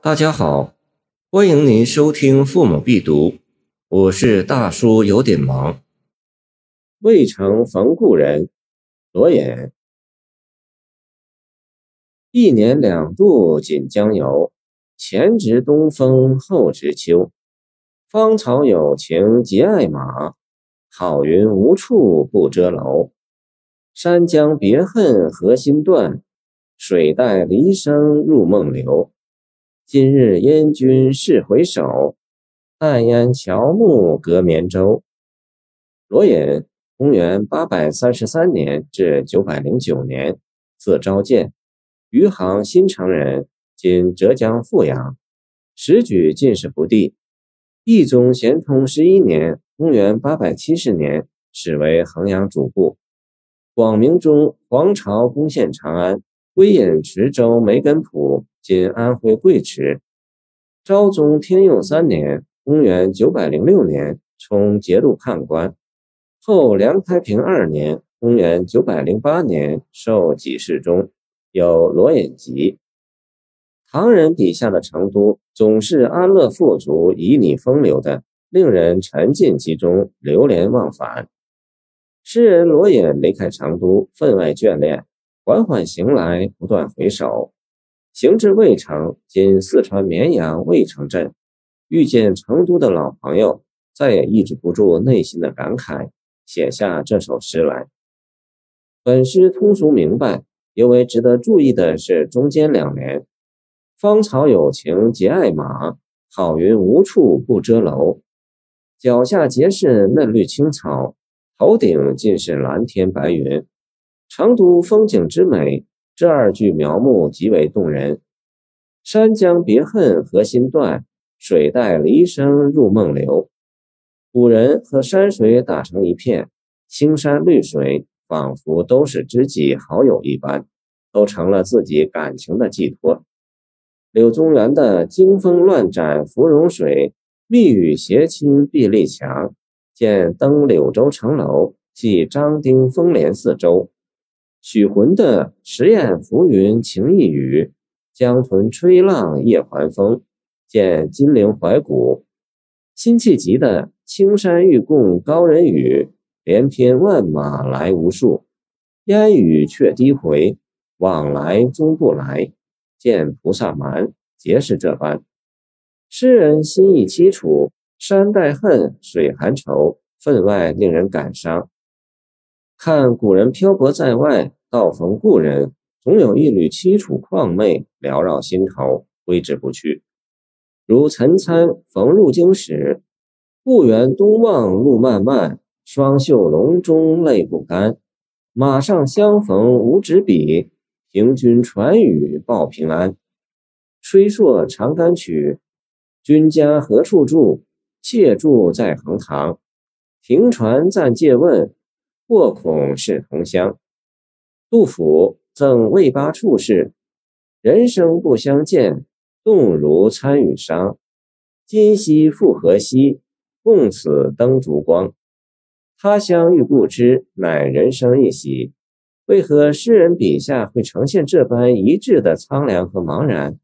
大家好，欢迎您收听《父母必读》，我是大叔，有点忙。渭城逢故人，罗隐。一年两度锦江游，前值东风后值秋。芳草有情结爱马，好云无处不遮楼。山江别恨何心断，水带离声入梦流。今日燕军试回首，暗烟乔木隔绵州。罗隐，公元八百三十三年至九百零九年，字昭建。余杭新城人，今浙江富阳，时举进士不第。懿宗咸通十一年（公元870年），始为衡阳主簿。广明中，黄巢攻陷长安，归隐池州梅根浦（今安徽贵池）。昭宗天佑三年（公元906年），充节度判官。后梁开平二年（公元908年），授给事中。有罗隐集。唐人笔下的成都总是安乐富足、旖旎风流的，令人沉浸其中，流连忘返。诗人罗隐离开成都，分外眷恋，缓缓行来，不断回首。行至渭城（今四川绵阳渭城镇），遇见成都的老朋友，再也抑制不住内心的感慨，写下这首诗来。本诗通俗明白。尤为值得注意的是中间两联：“芳草有情结爱马，好云无处不遮楼。”脚下皆是嫩绿青草，头顶尽是蓝天白云。成都风景之美，这二句描摹极为动人。山江别恨何心断，水带离声入梦流。古人和山水打成一片，青山绿水。仿佛都是知己好友一般，都成了自己感情的寄托。柳宗元的“惊风乱斩芙蓉水，密语斜侵壁立墙。见登柳州城楼，寄张丁风帘四周。”许浑的“石雁浮云情意语，江豚吹浪夜还风。”见金陵怀古。辛弃疾的“青山欲共高人语。”连篇万马来无数，烟雨却低回，往来终不来。见菩萨蛮，皆是这般。诗人心意凄楚，山带恨，水含愁，分外令人感伤。看古人漂泊在外，道逢故人，总有一缕凄楚旷媚缭绕心头，挥之不去。如岑参逢入京时，故园东望路漫漫。双袖龙钟泪不干，马上相逢无纸笔，凭君传语报平安。吹朔长干曲，君家何处住？妾住在横塘。停船暂借问，或恐是同乡。杜甫赠魏八处士：人生不相见，动如参与商。今夕复何夕？共此灯烛光。他乡遇故知，乃人生一喜。为何诗人笔下会呈现这般一致的苍凉和茫然？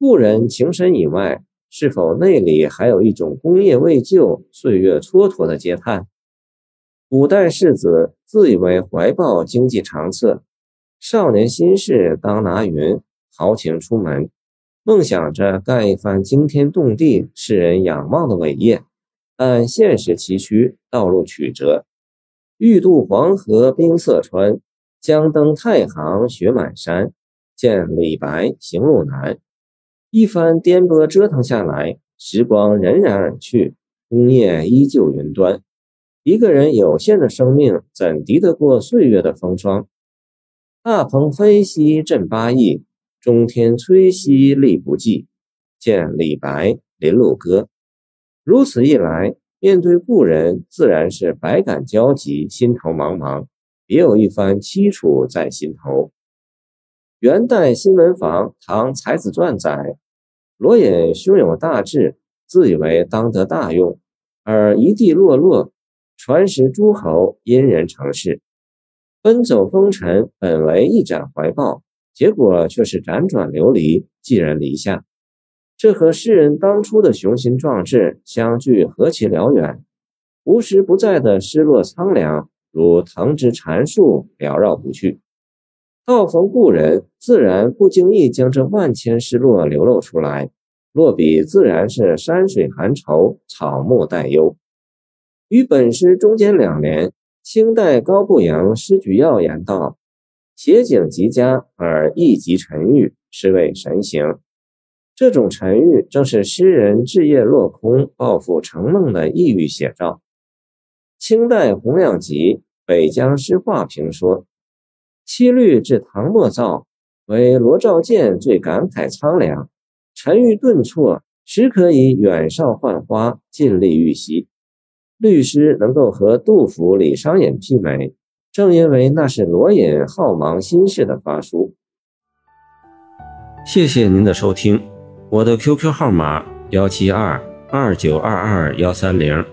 故人情深以外，是否内里还有一种功业未就、岁月蹉跎的嗟叹？古代士子自以为怀抱经济长策，少年心事当拿云，豪情出门，梦想着干一番惊天动地、世人仰望的伟业。但现实崎岖，道路曲折，欲渡黄河冰塞川，将登太行雪满山。见李白行路难。一番颠簸折腾下来，时光荏苒而去，功业依旧云端。一个人有限的生命，怎敌得过岁月的风霜？大鹏飞兮振八翼，中天摧兮力不济。见李白《林鹿歌》。如此一来，面对故人，自然是百感交集，心头茫茫，别有一番凄楚在心头。元代新闻坊《唐才子传》载，罗隐胸有大志，自以为当得大用，而一地落落，传使诸侯，因人成事，奔走风尘，本为一展怀抱，结果却是辗转流离，寄人篱下。这和诗人当初的雄心壮志相距何其辽远！无时不在的失落苍凉，如藤枝缠树，缭绕不去。道逢故人，自然不经意将这万千失落流露出来。落笔自然是山水寒愁，草木带忧。与本诗中间两联，清代高步阳诗举要言道：“写景极佳，而意极沉郁，是谓神行。”这种沉郁，正是诗人志业落空、抱负成梦的抑郁写照。清代洪亮吉《北江诗话》评说：“七律至唐末造，为罗兆健最感慨苍凉，沉郁顿挫，时可以远少浣花，尽力预习。律师能够和杜甫、李商隐媲美，正因为那是罗隐好忙心事的发书。”谢谢您的收听。我的 QQ 号码幺七二二九二二幺三零，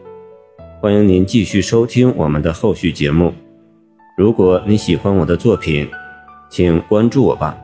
欢迎您继续收听我们的后续节目。如果你喜欢我的作品，请关注我吧。